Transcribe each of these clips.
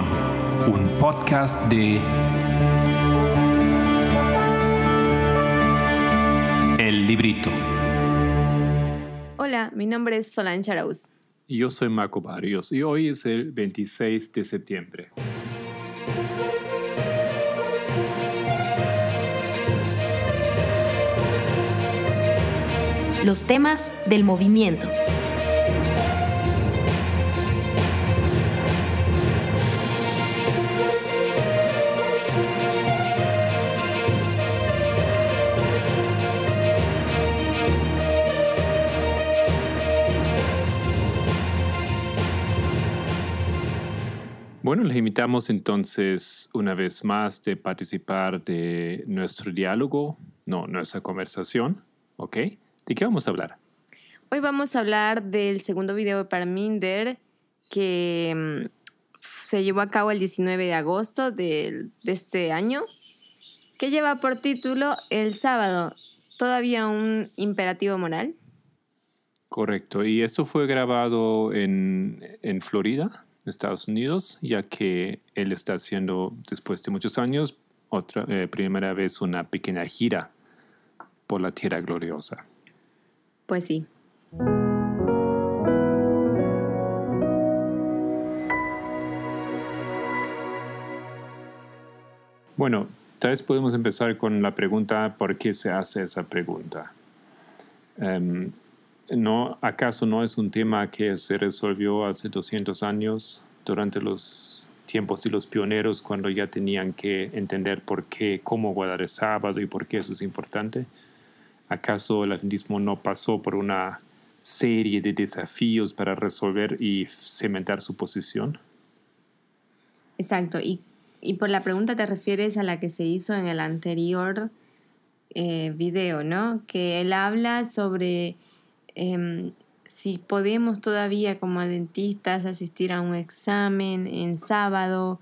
Un podcast de El Librito. Hola, mi nombre es Solange Arauz. Y yo soy Marco Barrios y hoy es el 26 de septiembre. Los temas del movimiento. Bueno, les invitamos entonces una vez más de participar de nuestro diálogo, no, nuestra conversación, ¿ok? ¿De qué vamos a hablar? Hoy vamos a hablar del segundo video de Parminder que mm, se llevó a cabo el 19 de agosto de, de este año, que lleva por título El sábado, todavía un imperativo moral. Correcto, y esto fue grabado en, en Florida, Estados Unidos, ya que él está haciendo, después de muchos años, otra eh, primera vez una pequeña gira por la Tierra Gloriosa. Pues sí. Bueno, tal vez podemos empezar con la pregunta, ¿por qué se hace esa pregunta? Em, ¿no, ¿Acaso no es un tema que se resolvió hace 200 años durante los tiempos de los pioneros cuando ya tenían que entender por qué, cómo guardar el sábado y por qué eso es importante? ¿Acaso el adventismo no pasó por una serie de desafíos para resolver y cementar su posición? Exacto, y, por la pregunta te refieres a la que se hizo en el anterior eh, video, ¿no? Que él habla sobre em, si podemos todavía como adventistas asistir a un examen en sábado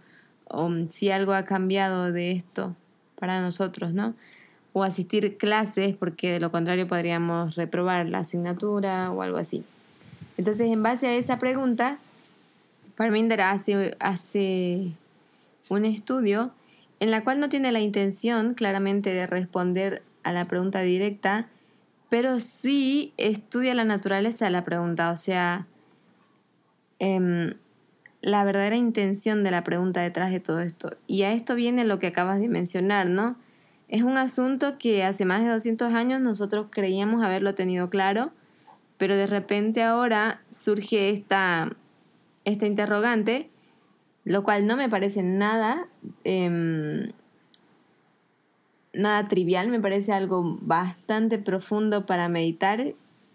o si algo ha cambiado de esto para nosotros, ¿no? O asistir clases porque de lo contrario podríamos reprobar la asignatura o algo así. Entonces, en base a esa pregunta, Parminder hace, hace un estudio en la cual no tiene la intención claramente de responder a la pregunta directa, pero sí estudia la naturaleza de la pregunta, o sea, em, la verdadera intención de la pregunta detrás de todo esto. Y a esto viene lo que acabas de mencionar, ¿no? Es un asunto que hace más de 200 años nosotros creíamos haberlo tenido claro, pero de repente ahora surge esta, esta interrogante, lo cual no me parece nada... Em, nada trivial, me parece algo bastante profundo para meditar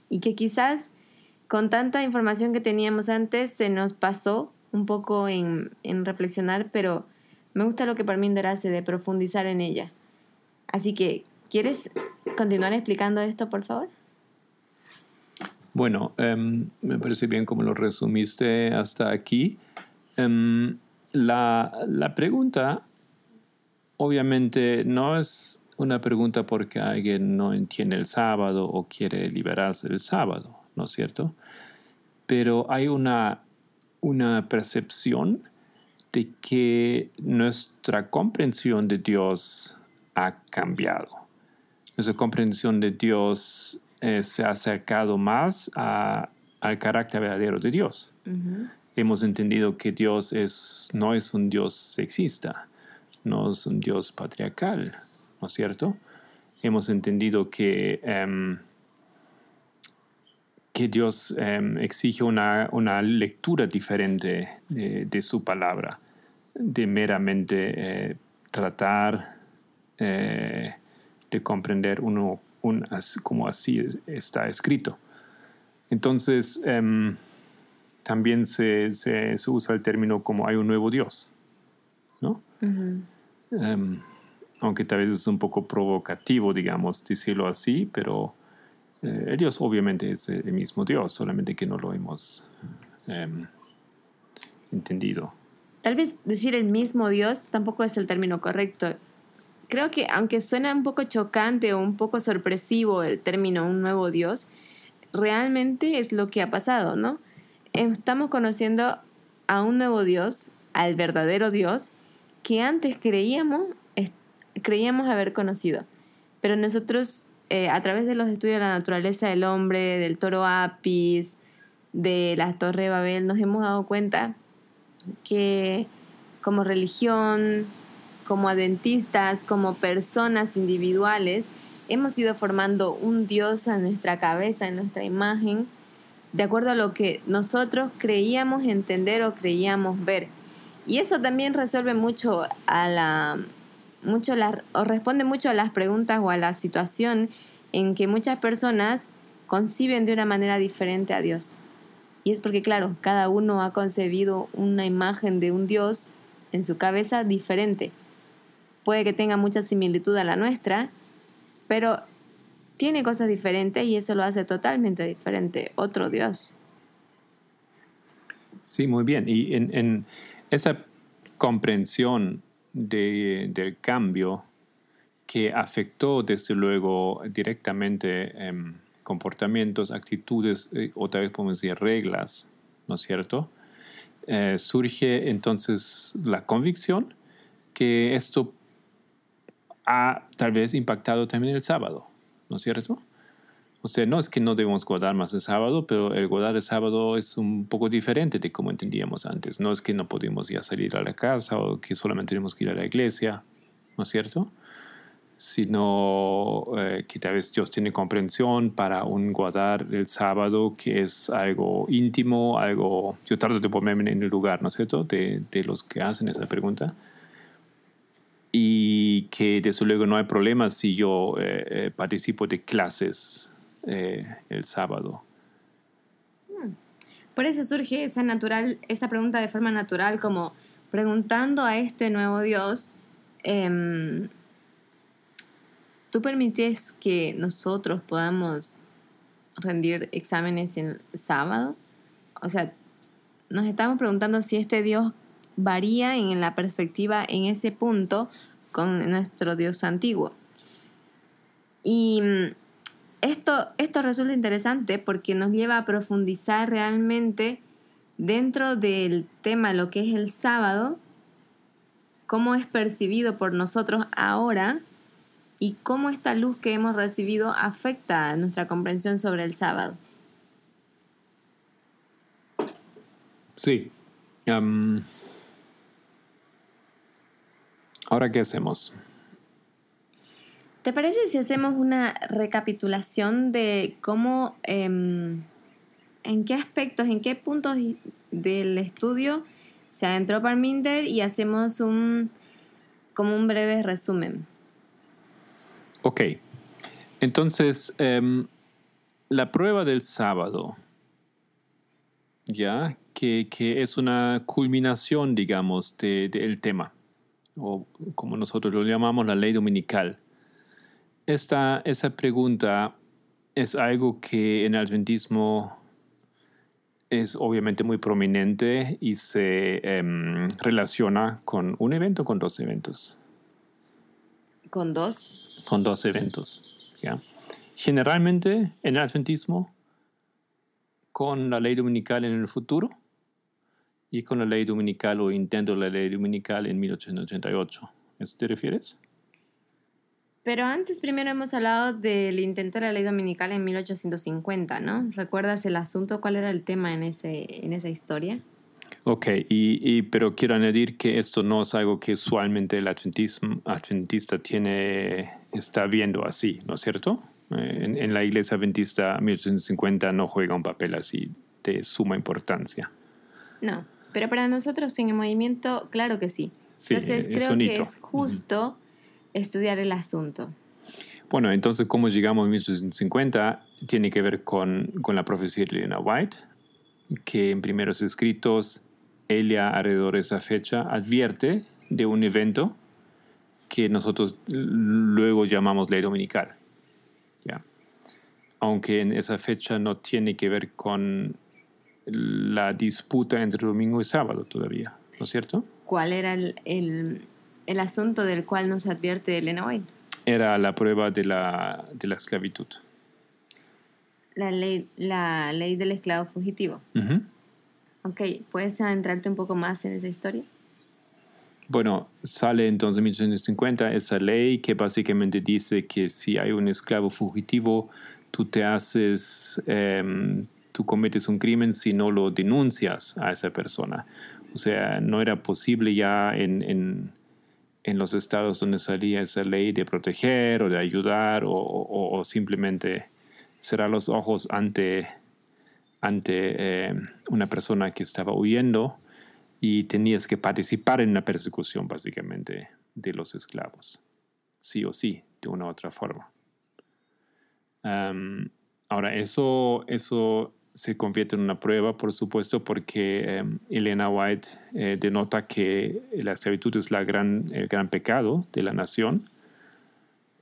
y que quizás con tanta información que teníamos antes se nos pasó un poco en, reflexionar, pero me gusta lo que Parminder hace de profundizar en ella. Así que, ¿quieres continuar explicando esto, por favor? Bueno, em, me parece bien como lo resumiste hasta aquí. Em, la, la pregunta obviamente no es una pregunta porque alguien no entiende el sábado o quiere liberarse del sábado, ¿no es cierto? Pero hay una, una percepción de que nuestra comprensión de Dios ha cambiado. Nuestra comprensión de Dios eh, se ha acercado más al carácter verdadero de Dios. Hemos entendido que Dios es, no es un Dios sexista, no es un Dios patriarcal, ¿no es cierto? Hemos entendido que, em, que Dios em, exige una, lectura diferente de, su palabra, de meramente eh, tratar eh, de comprender uno un, como así está escrito. Entonces, em, también se, se, usa el término como hay un nuevo Dios, Em, aunque tal vez es un poco provocativo, digamos, decirlo así, pero eh, Dios obviamente es el mismo Dios, solamente que no lo hemos em, entendido. Tal vez decir el mismo Dios tampoco es el término correcto. Creo que aunque suena un poco chocante o un poco sorpresivo el término un nuevo Dios, realmente es lo que ha pasado, ¿no? Estamos conociendo a un nuevo Dios al verdadero Dios que antes creíamos, creíamos haber conocido. Pero nosotros, eh, a través de los estudios de la naturaleza del hombre, del toro Apis, de la Torre de Babel, nos hemos dado cuenta que como religión, como adventistas, como personas individuales, hemos ido formando un Dios a nuestra cabeza, en nuestra imagen, de acuerdo a lo que nosotros creíamos entender o creíamos ver. Y eso también resuelve mucho a la mucho la- o responde mucho a las preguntas o a la situación en que muchas personas conciben de una manera diferente a Dios. Y es porque, claro, cada uno ha concebido una imagen de un Dios en su cabeza diferente. Puede que tenga mucha similitud a la nuestra, pero tiene cosas diferentes y eso lo hace totalmente diferente. Otro Dios. Sí, muy bien. Y en, en esa comprensión de- del cambio que afectó desde luego directamente em, comportamientos, actitudes, eh, o tal vez podemos decir reglas, ¿no es cierto? Eh, surge entonces la convicción que esto ha tal vez impactado también el sábado, ¿no es cierto? O sea, no es que no debemos guardar más el sábado, pero el guardar el sábado es un poco diferente de como entendíamos antes. No es que no podemos ya salir a la casa o que solamente tenemos que ir a la iglesia, ¿no es cierto? Sino eh, que tal vez Dios tiene comprensión para un guardar el sábado que es algo íntimo, algo... Yo trato de ponerme en el lugar, ¿no es cierto?, de, de los que hacen esa pregunta y que desde luego no hay problema si yo eh, eh, participo de clases eh, el sábado. Por eso surge esa natural, esa pregunta de forma natural, como preguntando a este nuevo Dios, em, ¿tú permites que nosotros podamos rendir exámenes en sábado? O sea, nos estamos preguntando si este Dios varía en la perspectiva en ese punto con nuestro Dios antiguo. Y esto, esto resulta interesante porque nos lleva a profundizar realmente dentro del tema, lo que es el sábado, cómo es percibido por nosotros ahora y cómo esta luz que hemos recibido afecta a nuestra comprensión sobre el sábado. Sí. Am, Ahora, ¿qué hacemos? ¿Te parece si hacemos una recapitulación de cómo, em, en qué aspectos, en qué puntos del estudio se adentró Parminder y hacemos un, como un breve resumen? Ok. Entonces, em, la prueba del sábado, ya, que, que es una culminación, digamos, de- del tema, o como nosotros lo llamamos, la ley dominical. Esta, esa pregunta es algo que en el adventismo es obviamente muy prominente y se em, relaciona con un evento, con dos eventos Con dos. con dos eventos. ¿ya? Generalmente en el adventismo, con la ley dominical en el futuro y con la ley dominical o intento de la ley dominical en 1888. ¿A eso te refieres? Pero antes primero hemos hablado del intento de la ley dominical en 1850, ¿no? ¿Recuerdas el asunto? ¿Cuál era el tema en, ese, en esa historia? Ok, y, y- pero quiero añadir que esto no es algo que usualmente el adventismo, adventista tiene, está viendo así, ¿no es cierto? Eh, En, en la iglesia adventista 1850 no juega un papel así de suma importancia. No, pero para nosotros en el movimiento, claro que sí. Sí, Entonces es creo que es justo estudiar el asunto. Bueno, entonces, ¿cómo llegamos a 1850? Tiene que ver con, con la profecía de Elena White, que en primeros escritos, ella alrededor de esa fecha advierte de un evento que nosotros luego llamamos ley dominical. ¿ya? Aunque en esa fecha no tiene que ver con la disputa entre domingo y sábado todavía, ¿no es cierto? ¿Cuál era el, el- el asunto del cual nos advierte Elena White? Era la prueba de la, de la esclavitud. La ley, la ley del esclavo fugitivo. Ujú. Ok, ¿puedes adentrarte un poco más en esa historia? Bueno, sale entonces en 1850 esa ley que básicamente dice que si hay un esclavo fugitivo, tú te haces, em, tú cometes un crimen si no lo denuncias a esa persona. O sea, no era posible ya en, en, en los estados donde salía esa ley de proteger o de ayudar o, simplemente cerrar los ojos ante, ante em, una persona que estaba huyendo y tenías que participar en la persecución básicamente de los esclavos, sí o sí, de una u otra forma. Ahora, eso, eso se convierte en una prueba, por supuesto, porque em, Elena White eh, denota que la esclavitud es la gran, el gran pecado de la nación.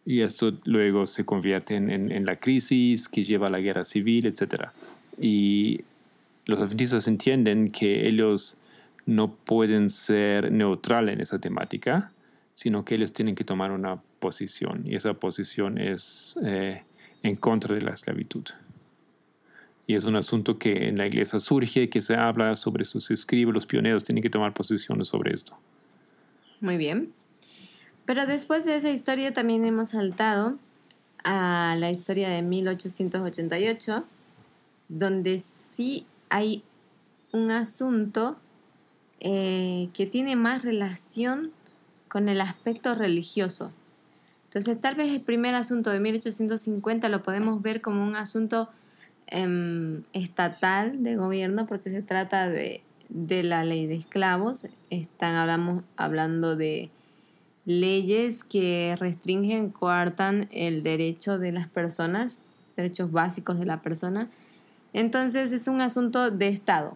Y esto luego se convierte en, en- en la crisis que lleva a la guerra civil, etc. Y los adventistas entienden que ellos no pueden ser neutrales en esa temática, sino que ellos tienen que tomar una posición. Y esa posición es eh, en contra de la esclavitud. Y es un asunto que en la iglesia surge, que se habla sobre esto, se escribe, los pioneros tienen que tomar posiciones sobre esto. Muy bien. Pero después de esa historia también hemos saltado a la historia de 1888, donde sí hay un asunto eh, que tiene más relación con el aspecto religioso. Entonces, tal vez el primer asunto de 1850 lo podemos ver como un asunto em, estatal de gobierno, porque se trata de, de la ley de esclavos. Están hablamos, hablando de leyes que restringen, coartan el derecho de las personas, derechos básicos de la persona. Entonces es un asunto de Estado.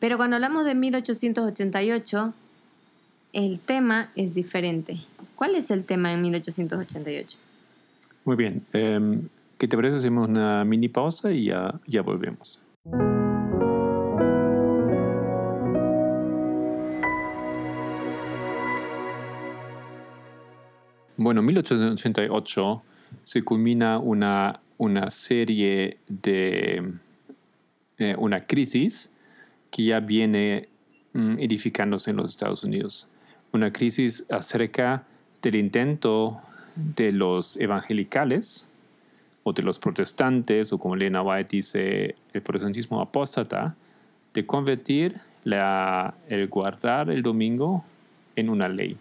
Pero cuando hablamos de 1888, el tema es diferente. ¿Cuál es el tema en 1888? Muy bien. em, ¿Qué te parece? Hacemos una mini pausa y ya, ya volvemos. Bueno, en 1888 se culmina una, una serie de eh, una crisis que ya viene mm, edificándose en los Estados Unidos. Una crisis acerca del intento de los evangelicales de los protestantes, o como Lena White dice, el protestantismo apóstata, de convertir la- el guardar el domingo en una ley.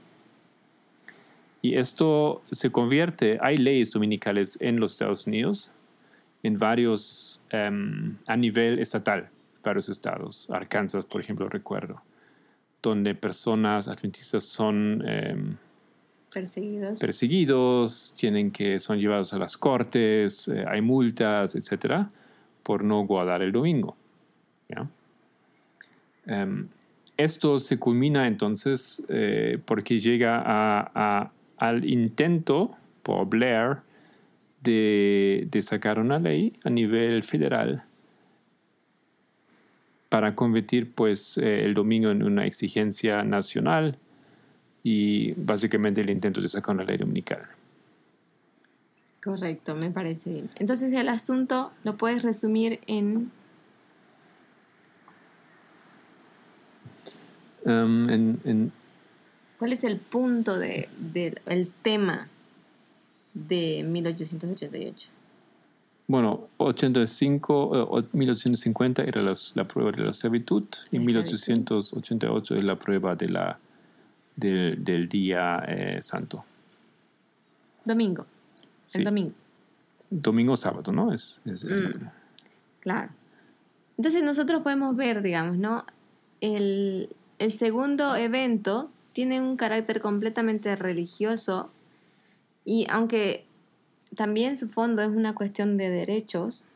Y esto se convierte, hay leyes dominicales en los Estados Unidos, en varios, em, a nivel estatal, varios estados. Arkansas, por ejemplo, recuerdo, donde personas adventistas son em, Perseguidos. tienen que, son llevados a las cortes, eh, hay multas, etcétera, por no guardar el domingo. Em, esto se culmina entonces eh, porque llega al intento por Blair de, de sacar una ley a nivel federal para convertir pues eh, el domingo en una exigencia nacional y básicamente el intento de sacar una ley dominical. Correcto, me parece bien. Entonces el asunto lo puedes resumir en... Um, en- en- ¿Cuál es el punto de, del el tema de 1888? bueno, 85, eh, o- 1850 era las- la prueba de la esclavitud y La 1888 es la prueba de la, del- del día eh, santo. Domingo. Sí. El domingo. Domingo sábado, ¿no? Es, es- Mm. Claro. Entonces nosotros podemos ver, digamos, ¿no? El, el segundo evento tiene un carácter completamente religioso y aunque también su fondo es una cuestión de derechos,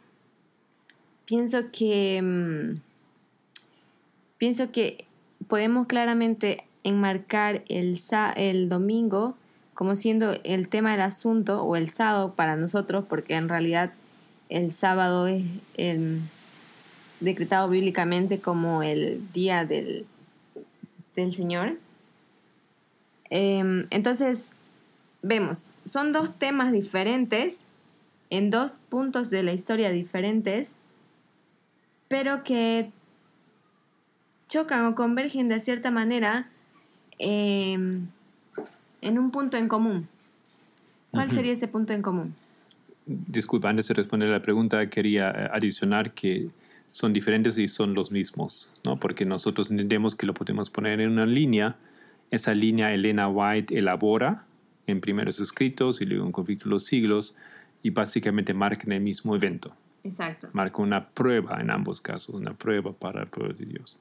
pienso que mm, pienso que podemos claramente enmarcar el, el domingo como siendo el tema del asunto o el sábado para nosotros, porque en realidad el sábado es em, decretado bíblicamente como el día del, del Señor. Em, entonces, vemos, son dos temas diferentes, en dos puntos de la historia diferentes, pero que chocan o convergen de cierta manera em, en un punto en común. ¿Cuál sería ese punto en común? Disculpa, antes de responder la pregunta, quería eh, adicionar que son diferentes y son los mismos, ¿no? Porque nosotros entendemos que lo podemos poner en una línea. Esa línea Elena White elabora en primeros escritos y luego en conflicto de los siglos y básicamente marcan el mismo evento. Exacto. Marca una prueba en ambos casos, una prueba para el pueblo de Dios.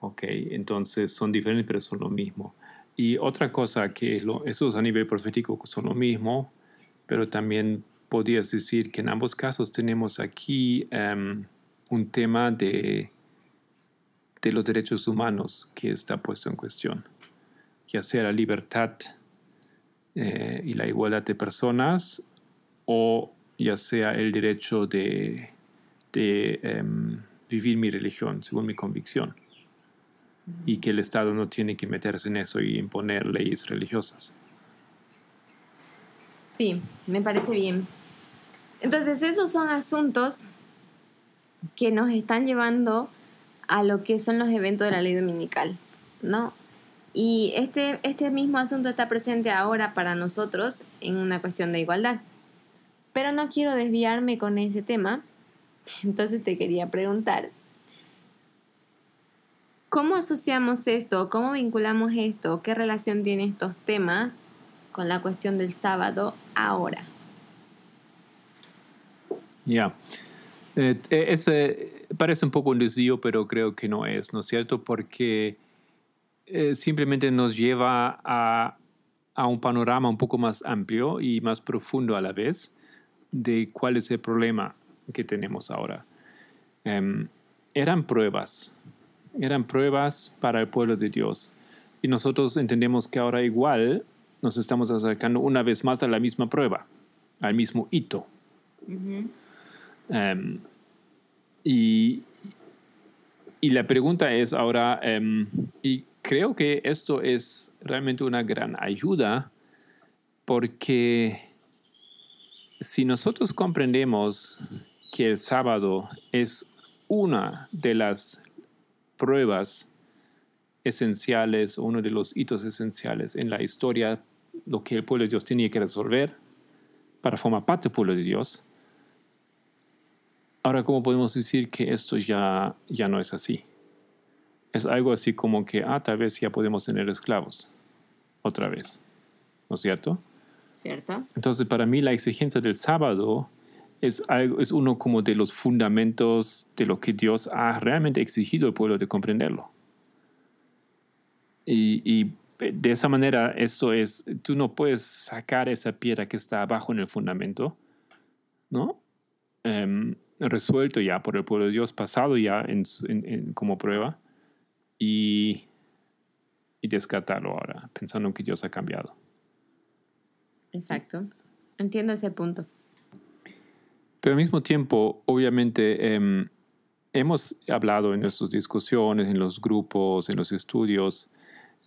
Ok, entonces son diferentes pero son lo mismo. Y otra cosa que lo, esos a nivel profético son lo mismo, pero también podrías decir que en ambos casos tenemos aquí em, un tema de, de los derechos humanos que está puesto en cuestión, ya sea la libertad eh, y la igualdad de personas o ya sea el derecho de, de em, vivir mi religión según mi convicción y que el Estado no tiene que meterse en eso y imponer leyes religiosas. Sí, me parece bien. Entonces, esos son asuntos que nos están llevando a lo que son los eventos de la ley dominical, ¿no? Y este, este mismo asunto está presente ahora para nosotros en una cuestión de igualdad. Pero no quiero desviarme con ese tema, entonces te quería preguntar, ¿cómo asociamos esto? ¿Cómo vinculamos esto? ¿Qué relación tienen estos temas con la cuestión del sábado ahora? Ya. Eh, eh, ese parece un poco un desvío, pero creo que no es, ¿no es cierto? Porque eh, simplemente nos lleva a, a un panorama un poco más amplio y más profundo a la vez de cuál es el problema que tenemos ahora. Em, eran pruebas, eran pruebas para el pueblo de Dios. Y nosotros entendemos que ahora igual nos estamos acercando una vez más a la misma prueba, al mismo hito. Em, y, y la pregunta es ahora, em, y creo que esto es realmente una gran ayuda porque si nosotros comprendemos que el sábado es una de las pruebas esenciales, uno de los hitos esenciales en la historia, lo que el pueblo de Dios tenía que resolver para formar parte del pueblo de Dios, Ahora, ¿cómo podemos decir que esto ya, ya no es así? Es algo así como que, ah, tal vez ya podemos tener esclavos otra vez, ¿no es cierto? ¿Cierto? Entonces, para mí la exigencia del sábado es, algo, es uno como de los fundamentos de lo que Dios ha realmente exigido al pueblo de comprenderlo. Y, de esa manera, eso es, tú no puedes sacar esa piedra que está abajo en el fundamento, ¿no? Em, resuelto ya por el pueblo de Dios, pasado ya como prueba, y, y descartarlo ahora, pensando que Dios ha cambiado. Exacto. Entiendo ese punto. Pero al mismo tiempo, obviamente, eh, hemos hablado en nuestras discusiones, en los grupos, en los estudios,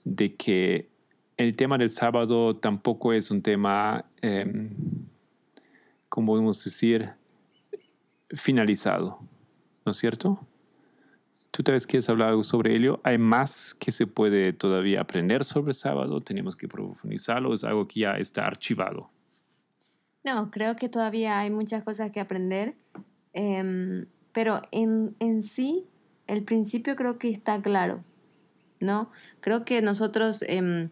de que el tema del sábado tampoco es un tema, eh, como podemos decir, finalizado, ¿no es cierto? ¿Tú tal vez quieres hablar algo sobre ello? ¿Hay más que se puede todavía aprender sobre el sábado? ¿Tenemos que profundizarlo? ¿Es algo que ya está archivado? No, creo que todavía hay muchas cosas que aprender, eh, pero en, en, sí el principio creo que está claro, ¿no? Creo que nosotros eh,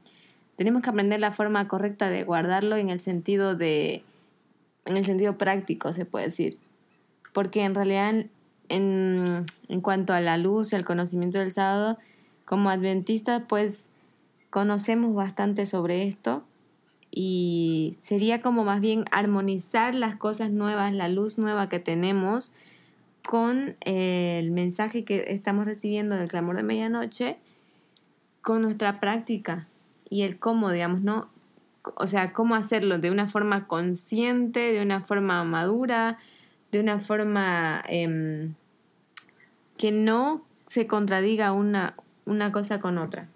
tenemos que aprender la forma correcta de guardarlo en el sentido de, en el sentido práctico, se puede decir, porque en realidad en, en cuanto a la luz y al conocimiento del sábado, como adventistas, pues conocemos bastante sobre esto y sería como más bien armonizar las cosas nuevas, la luz nueva que tenemos con el mensaje que estamos recibiendo del clamor de medianoche, con nuestra práctica y el cómo, digamos, ¿no? O sea, cómo hacerlo de una forma consciente, de una forma madura, de una forma eh, que no se contradiga una, una cosa con otra.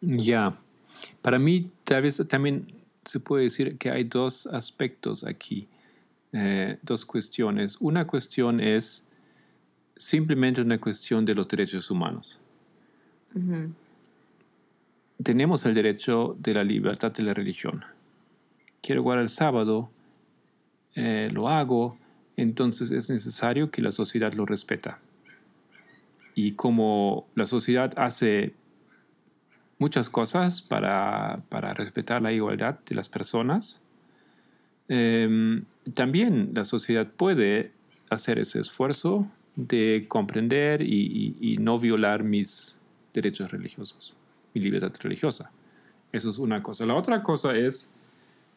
Ya. Para mí, tal vez también se puede decir que hay dos aspectos aquí, eh, dos cuestiones. Una cuestión es simplemente una cuestión de los derechos humanos. Uh -huh. tenemos el derecho de la libertad de la religión. Quiero guardar el sábado, eh, lo hago, entonces es necesario que la sociedad lo respeta. Y como la sociedad hace muchas cosas para, para respetar la igualdad de las personas, em, también la sociedad puede hacer ese esfuerzo de comprender y, no violar mis derechos religiosos, mi libertad religiosa. Eso es una cosa. La otra cosa es,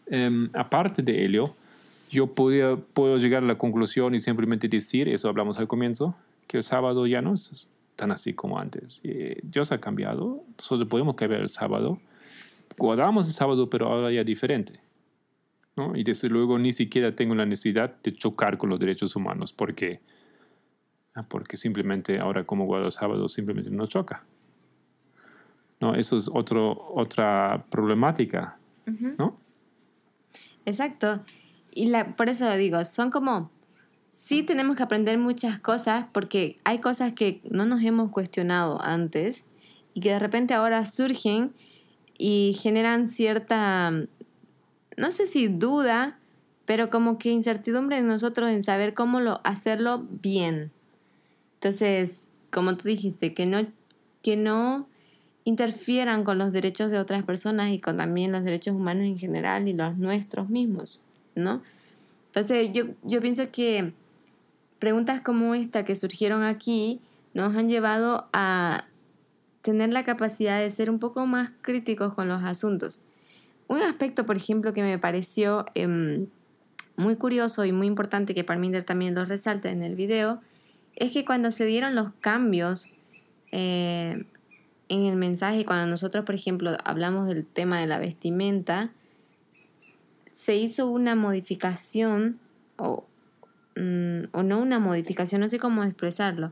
em, aparte de ello, yo puedo llegar a la conclusión y simplemente decir, eso hablamos al comienzo, que el sábado ya no es tan así como antes. Eh, Dios ha cambiado, nosotros podemos cambiar el sábado. Guardamos el sábado, pero ahora ya diferente. ¿no? Y desde luego ni siquiera tengo la necesidad de chocar con los derechos humanos, porque Ah, porque simplemente ahora como guardo sábado simplemente no choca. ¿No? Eso es otro, otra problemática, ¿no? Exacto. Y la, por eso digo, son como, sí tenemos que aprender muchas cosas porque hay cosas que no nos hemos cuestionado antes y que de repente ahora surgen y generan cierta, no sé si duda, pero como que incertidumbre en nosotros en saber cómo lo, hacerlo bien. Entonces, como tú dijiste, que no, que no interfieran con los derechos de otras personas y con también los derechos humanos en general y los nuestros mismos, ¿no? Entonces, yo, yo pienso que preguntas como esta que surgieron aquí nos han llevado a tener la capacidad de ser un poco más críticos con los asuntos. Un aspecto, por ejemplo, que me pareció em, muy curioso y muy importante que Parminder también lo resalta en el video, es que cuando se dieron los cambios eh, en el mensaje, cuando nosotros, por ejemplo, hablamos del tema de la vestimenta, se hizo una modificación, o, o no una modificación, no sé cómo expresarlo,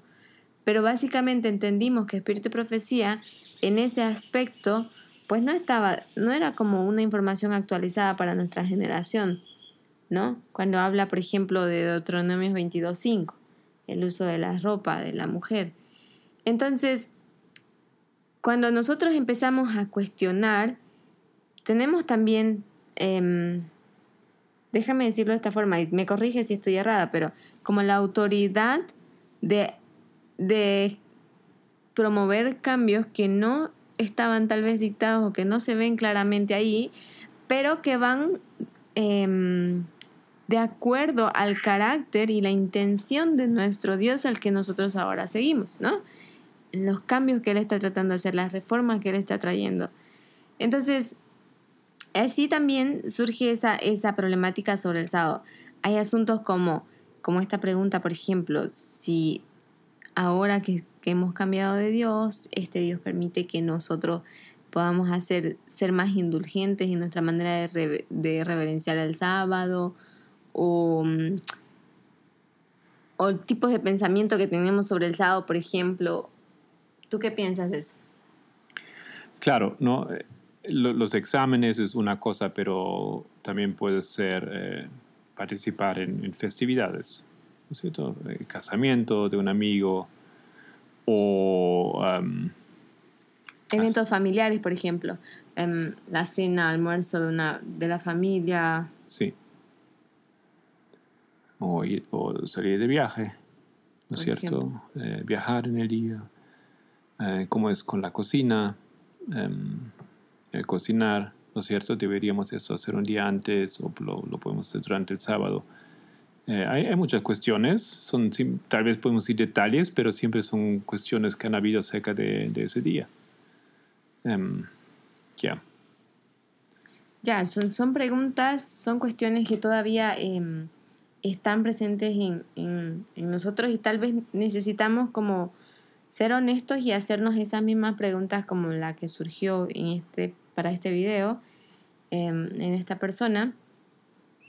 pero básicamente entendimos que espíritu y profecía en ese aspecto pues no estaba, no era como una información actualizada para nuestra generación, ¿no? Cuando habla, por ejemplo, de Deuteronomios 22.5 el uso de la ropa de la mujer. Entonces, cuando nosotros empezamos a cuestionar, tenemos también, em, déjame decirlo de esta forma, y me corrige si estoy errada, pero como la autoridad de, de promover cambios que no estaban tal vez dictados o que no se ven claramente ahí, pero que van em, de acuerdo al carácter y la intención de nuestro Dios al que nosotros ahora seguimos, ¿no? Los cambios que Él está tratando de hacer, las reformas que Él está trayendo. Entonces, así también surge esa, esa problemática sobre el sábado. Hay asuntos como, como esta pregunta, por ejemplo, si ahora que, hemos cambiado de Dios, este Dios permite que nosotros podamos hacer, ser más indulgentes en nuestra manera de, de reverenciar el sábado, o, mm, o tipos de pensamiento que tenemos sobre el sábado, por ejemplo. ¿Tú qué piensas de eso? Claro, no, eh, los exámenes es una cosa, pero también puede ser eh, participar en, festividades, ¿no es cierto? El casamiento de un amigo o... Eventos familiares, por ejemplo. Em, la cena, almuerzo de, una, de la familia. Sí o, salir de viaje, ¿no es cierto? Eh, viajar en el día, eh, cómo es con la cocina, em, el cocinar, ¿no es cierto? Deberíamos eso hacer un día antes o lo, podemos hacer durante el sábado. Eh, hay, muchas cuestiones, son, tal vez podemos ir detalles, pero siempre son cuestiones que han habido acerca de, ese día. Em, ya. Ya, son, son preguntas, son cuestiones que todavía em, están presentes en, nosotros y tal vez necesitamos como ser honestos y hacernos esas mismas preguntas como la que surgió en este, para este video em, en esta persona,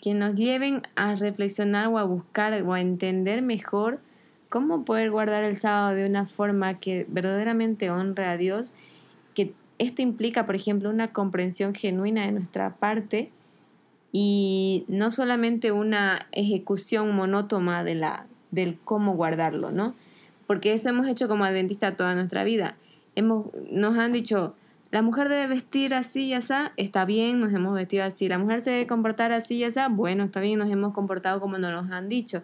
que nos lleven a reflexionar o a buscar o a entender mejor cómo poder guardar el sábado de una forma que verdaderamente honre a Dios, que esto implica, por ejemplo, una comprensión genuina de nuestra parte y no solamente una ejecución monótona de la, del cómo guardarlo, ¿no? Porque eso hemos hecho como adventista toda nuestra vida. Hemos, nos han dicho, la mujer debe vestir así y así, está bien, nos hemos vestido así. La mujer se debe comportar así y así, bueno, está bien, nos hemos comportado como nos han dicho.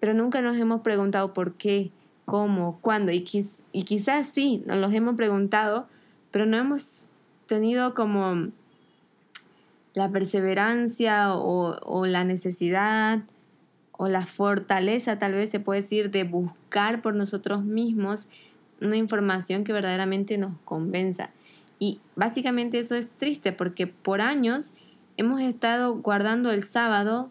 Pero nunca nos hemos preguntado por qué, cómo, cuándo. Y, y quizás sí, nos los hemos preguntado, pero no hemos tenido como la perseverancia o, o la necesidad o la fortaleza, tal vez se puede decir, de buscar por nosotros mismos una información que verdaderamente nos convenza. Y básicamente eso es triste porque por años hemos estado guardando el sábado,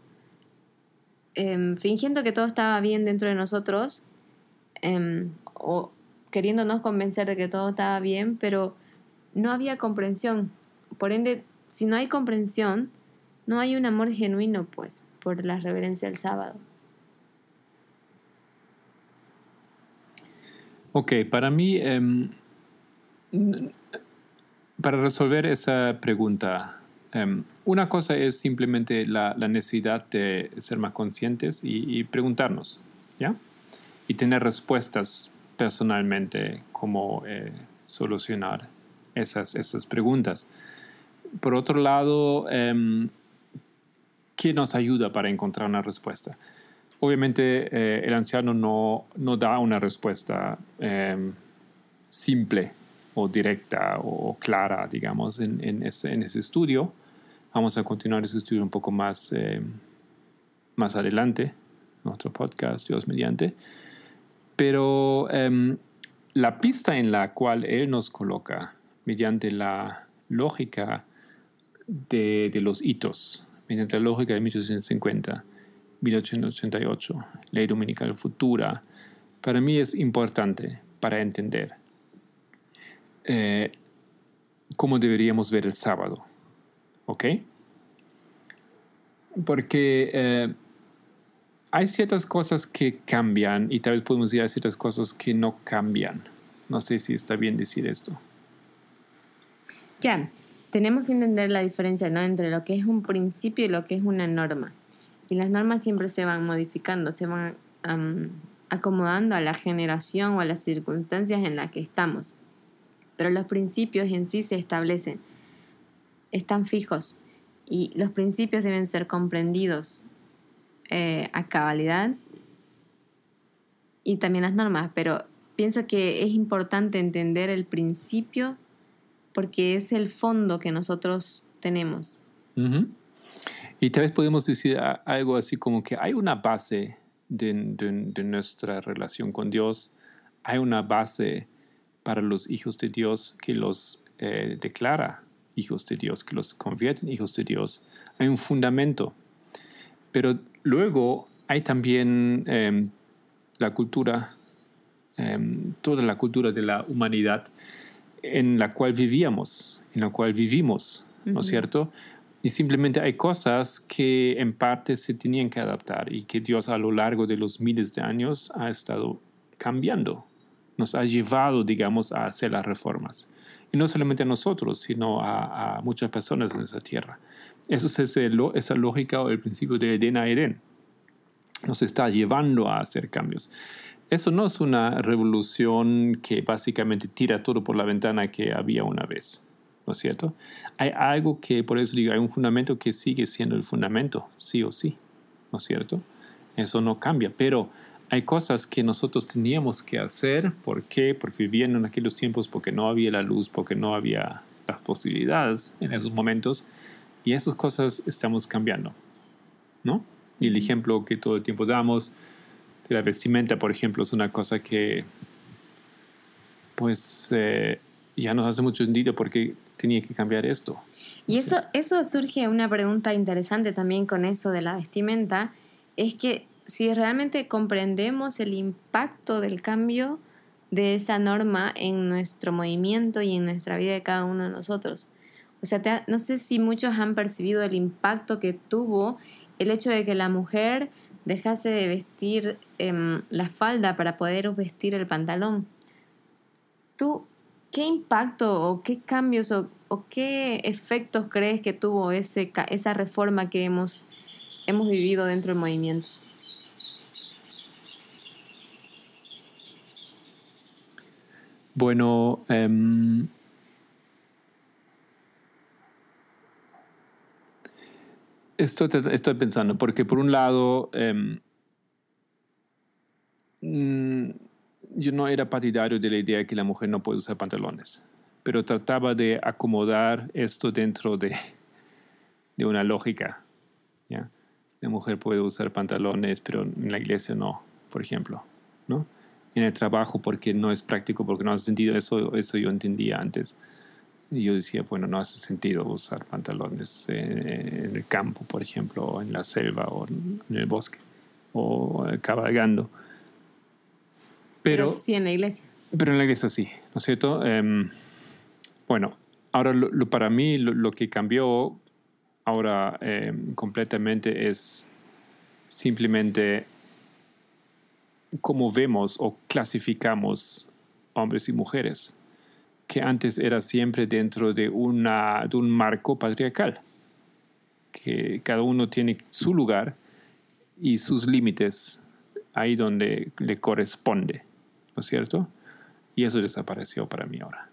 em, fingiendo que todo estaba bien dentro de nosotros em, o queriéndonos convencer de que todo estaba bien, pero no había comprensión. Por ende, si no hay comprensión, no hay un amor genuino, pues, por la reverencia al sábado. Ok, para mí, em, para resolver esa pregunta, em, una cosa es simplemente la, necesidad de ser más conscientes y, preguntarnos, ¿ya? Y tener respuestas personalmente, cómo eh, solucionar esas, esas preguntas. Por otro lado, em, ¿qué nos ayuda para encontrar una respuesta? Obviamente eh, el anciano no, no, da una respuesta em, simple o directa o clara, digamos, en, en, ese, estudio. Vamos a continuar ese estudio un poco más, em, más adelante, en otro podcast, Dios mediante. Pero la pista en la cual Él nos coloca mediante la lógica de, de los hitos, mediante la lógica de 1850, 1888, ley dominical futura, para mí es importante para entender eh, cómo deberíamos ver el sábado. ¿Ok? Porque eh, hay ciertas cosas que cambian y tal vez podemos decir hay ciertas cosas que no cambian. No sé si está bien decir esto. Ya, tenemos que entender la diferencia ¿no? entre lo que es un principio y lo que es una norma. Y las normas siempre se van modificando, se van acomodando a la generación o a las circunstancias en las que estamos. Pero los principios en sí se establecen, están fijos y los principios deben ser comprendidos eh, a cabalidad y también las normas, pero pienso que es importante entender el principio porque es el fondo que nosotros tenemos. Y tal vez podemos decir algo así como que hay una base de, nuestra relación con Dios, hay una base para los hijos de Dios que los eh, declara hijos de Dios, que los convierte en hijos de Dios. Hay un fundamento. Pero luego hay también em, la cultura, em, toda la cultura de la humanidad en la cual vivíamos, en la cual vivimos, ¿no es cierto? Y simplemente hay cosas que en parte se tenían que adaptar y que Dios a lo largo de los miles de años ha estado cambiando. Nos ha llevado, digamos, a hacer las reformas. Y no solamente a nosotros, sino a, muchas personas en esa tierra. Eso es esa lógica o el principio de Edén a Edén. Nos está llevando a hacer cambios. Eso no es una revolución que básicamente tira todo por la ventana que había una vez. ¿no es cierto? Hay algo que, por eso digo, hay un fundamento que sigue siendo el fundamento, sí o sí, ¿no es cierto? Eso no cambia, pero hay cosas que nosotros teníamos que hacer, ¿por qué? Porque vivían en aquellos tiempos, porque no había la luz, porque no había las posibilidades en esos momentos, y esas cosas estamos cambiando, ¿no? Y el ejemplo que todo el tiempo damos de la vestimenta, por ejemplo, es una cosa que, pues, eh, ya nos hace mucho sentido porque tenía que cambiar esto. Y eso, eso surge una pregunta interesante también con eso de la vestimenta, es que si realmente comprendemos el impacto del cambio de esa norma en nuestro movimiento y en nuestra vida de cada uno de nosotros. O sea, no sé si muchos han percibido el impacto que tuvo el hecho de que la mujer dejase de vestir em, la falda para poder vestir el pantalón. ¿Tú ¿Qué impacto o qué cambios o, qué efectos crees que tuvo ese, esa reforma que hemos, hemos vivido dentro del movimiento? Bueno, em, estoy pensando, porque por un lado, em, mm, yo no era partidario de la idea de que la mujer no puede usar pantalones, pero trataba de acomodar esto dentro de, de una lógica. ¿ya? La mujer puede usar pantalones, pero en la iglesia no, por ejemplo. ¿no? En el trabajo porque no es práctico, porque no hace sentido. Eso, eso yo entendía antes. Y yo decía, bueno, no hace sentido usar pantalones en el campo, por ejemplo, o en la selva, o en el bosque, o cabalgando. Pero, sí en la iglesia. Pero en la iglesia sí, ¿no es cierto? Em, bueno, ahora lo, para mí lo, que cambió ahora em, completamente es simplemente cómo vemos o clasificamos hombres y mujeres que antes era siempre dentro de, una, de un marco patriarcal, que cada uno tiene su lugar y sus límites ahí donde le corresponde, ¿no es cierto? Y eso desapareció para mí ahora.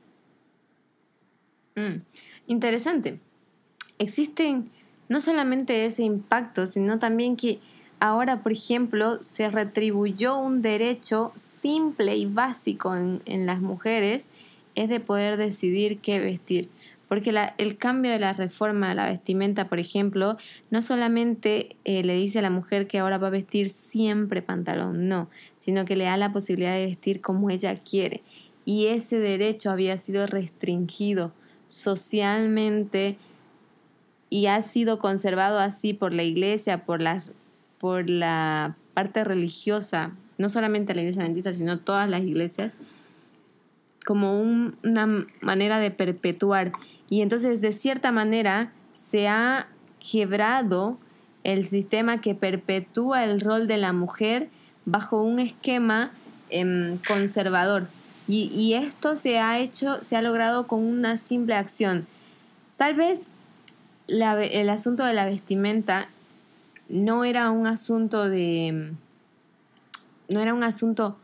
Mm, interesante. Existen no solamente ese impacto, sino también que ahora, por ejemplo, se retribuyó un derecho simple y básico en, las mujeres es de poder decidir qué vestir. Porque el cambio de la reforma de la vestimenta, por ejemplo, no solamente eh, le dice a la mujer que ahora va a vestir siempre pantalón, no, sino que le da la posibilidad de vestir como ella quiere. Y ese derecho había sido restringido socialmente y ha sido conservado así por la iglesia, por la, por la parte religiosa, no solamente la iglesia adventista, sino todas las iglesias como una manera de perpetuar. Y entonces, de cierta manera, se ha quebrado el sistema que perpetúa el rol de la mujer bajo un esquema em, conservador. Y, esto se ha hecho, se ha logrado con una simple acción. Tal vez el asunto de la vestimenta no era un asunto de. no era un asunto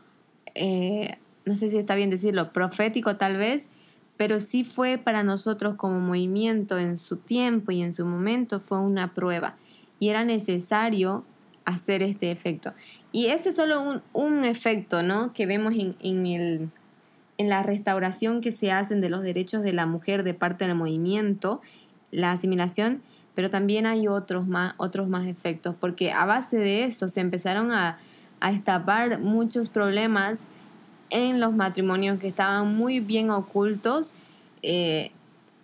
eh, no sé si está bien decirlo, profético tal vez, pero sí fue para nosotros como movimiento en su tiempo y en su momento fue una prueba y era necesario hacer este efecto. Y ese es solo un, efecto ¿no? que vemos en, en, en la restauración que se hacen de los derechos de la mujer de parte del movimiento, la asimilación, pero también hay otros más, otros más efectos, porque a base de eso se empezaron a, a destapar muchos problemas en los matrimonios que estaban muy bien ocultos. Eh,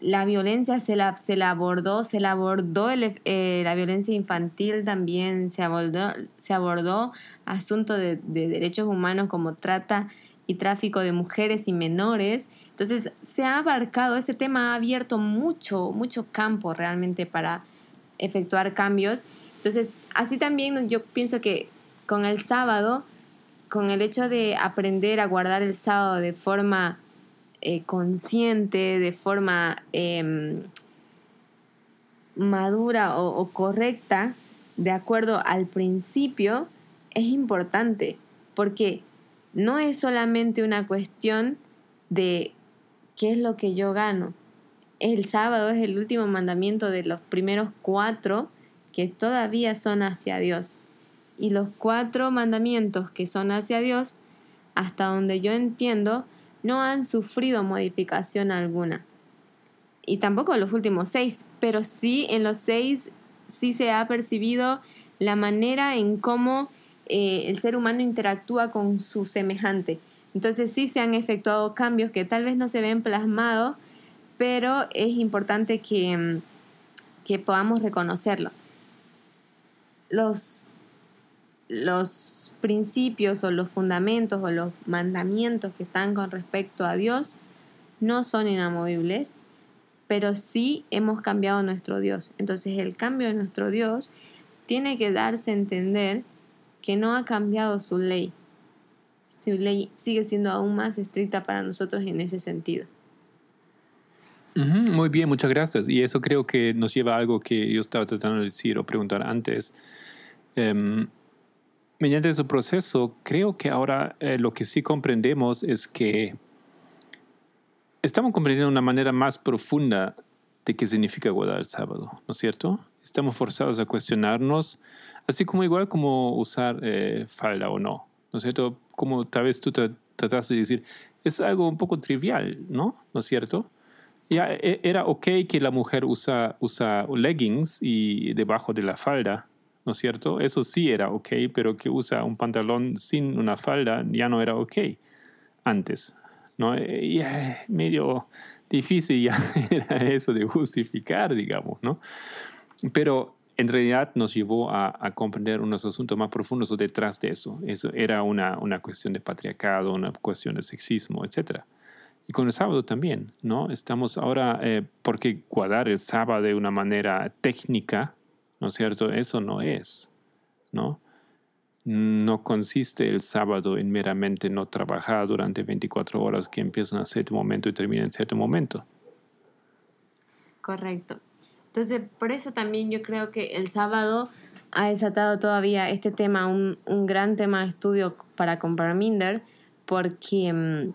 la violencia se la, se la abordó, se la abordó eh, la violencia infantil también, se abordó, se abordó asuntos de, derechos humanos como trata y tráfico de mujeres y menores. Entonces se ha abarcado, ese tema ha abierto mucho, mucho campo realmente para efectuar cambios. Entonces, así también yo pienso que con el sábado con el hecho de aprender a guardar el sábado de forma eh, consciente, de forma em, madura o, correcta, de acuerdo al principio, es importante, porque no es solamente una cuestión de qué es lo que yo gano. El sábado es el último mandamiento de los primeros cuatro que todavía son hacia Dios y los cuatro mandamientos que son hacia Dios, hasta donde yo entiendo, no han sufrido modificación alguna. Y tampoco los últimos seis, pero sí en los seis sí se ha percibido la manera en cómo eh, el ser humano interactúa con su semejante. Entonces sí se han efectuado cambios que tal vez no se ven plasmados, pero es importante que, mm, que podamos reconocerlo. Los los principios o los fundamentos o los mandamientos que están con respecto a Dios no son inamovibles, pero sí hemos cambiado nuestro Dios. Entonces el cambio de nuestro Dios tiene que darse a entender que no ha cambiado su ley. Su ley sigue siendo aún más estricta para nosotros en ese sentido. muy bien, muchas gracias. Y eso creo que nos lleva a algo que yo estaba tratando de decir o preguntar antes. Em, mediante ese proceso, creo que ahora eh, lo que sí comprendemos es que estamos comprendiendo una manera más profunda de qué significa guardar el sábado, ¿no es cierto? estamos forzados a cuestionarnos, así como igual como usar eh, falda o no, ¿no es cierto? Como tal vez tú trataste de decir, es algo un poco trivial, ¿no? ¿No es cierto? Ya e, era ok que la mujer usa, usa leggings y debajo de la falda, ¿no es cierto? Eso sí era ok, pero que usa un pantalón sin una falda ya no era ok antes, ¿no? Y medio difícil ya era eso de justificar, digamos, ¿no? Pero en realidad nos llevó a, comprender unos asuntos más profundos detrás de eso. Eso era una, una cuestión de patriarcado, una cuestión de sexismo, etc. Y con el sábado también, ¿no? Estamos ahora, eh, porque guardar el sábado de una manera técnica, ¿no es cierto? Eso no es, ¿no? No consiste el sábado en meramente no trabajar durante 24 horas que empiezan a cierto momento y terminan en cierto momento. Correcto. Entonces, por eso también yo creo que el sábado ha desatado todavía este tema, un, gran tema de estudio para Minder, porque mm,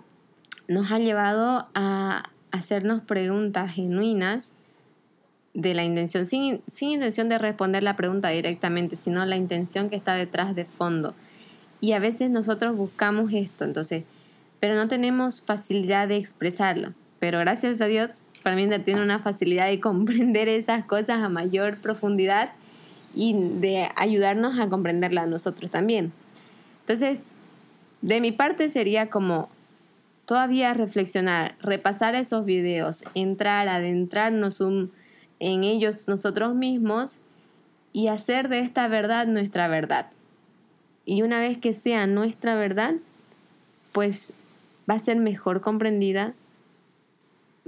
nos ha llevado a hacernos preguntas genuinas de la intención, sin, sin intención de responder la pregunta directamente, sino la intención que está detrás de fondo. Y a veces nosotros buscamos esto, entonces, pero no tenemos facilidad de expresarlo. Pero gracias a Dios Parminder tiene una facilidad de comprender esas cosas a mayor profundidad y de ayudarnos a comprenderla nosotros también. Entonces, de mi parte sería como todavía reflexionar, repasar esos videos, entrar, adentrarnos en ellos nosotros mismos y hacer de esta verdad nuestra verdad. Y una vez que sea nuestra verdad, pues va a ser mejor comprendida,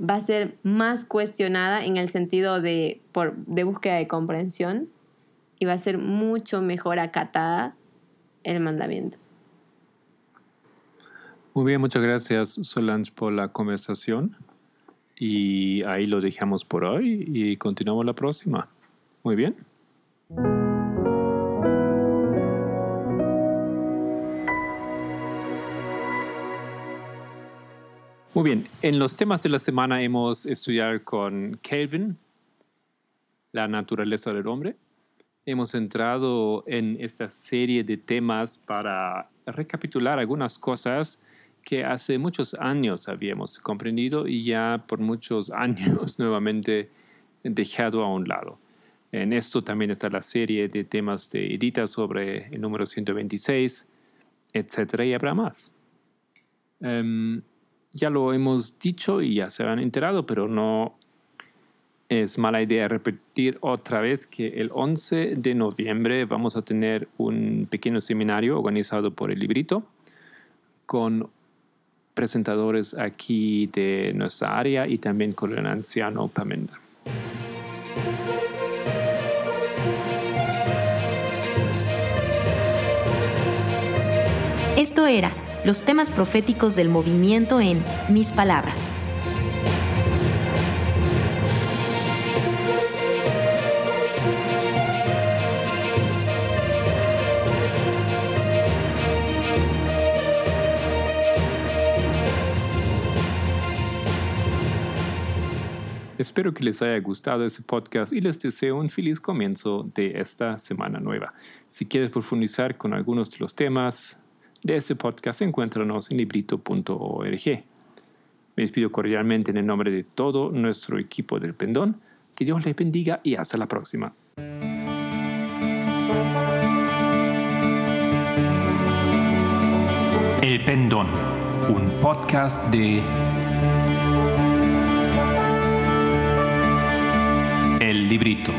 va a ser más cuestionada en el sentido de, por, de búsqueda de comprensión y va a ser mucho mejor acatada el mandamiento. Muy bien, muchas gracias Solange por la conversación y ahí lo dejamos por hoy y continuamos la próxima. Muy bien. Muy bien, en los temas de la semana hemos estudiado con Kelvin la naturaleza del hombre. Hemos entrado en esta serie de temas para recapitular algunas cosas que hace muchos años habíamos comprendido y ya por muchos años nuevamente dejado a un lado. En esto también está la serie de temas de Edita sobre el número 126, etcétera, y habrá más. Em, ya lo hemos dicho y ya se han enterado, pero no es mala idea repetir otra vez que el 11 de noviembre vamos a tener un pequeño seminario organizado por el librito con presentadores aquí de nuestra área y también con el anciano Pamenda. Esto era los temas proféticos del movimiento en Mis Palabras. Espero que les haya gustado este podcast y les deseo un feliz comienzo de esta semana nueva. Si quieres profundizar con algunos de los temas, de este podcast, encuéntranos en librito.org. Me despido cordialmente en el nombre de todo nuestro equipo del Pendón. Que Dios les bendiga y hasta la próxima. El Pendón, un podcast de El Librito.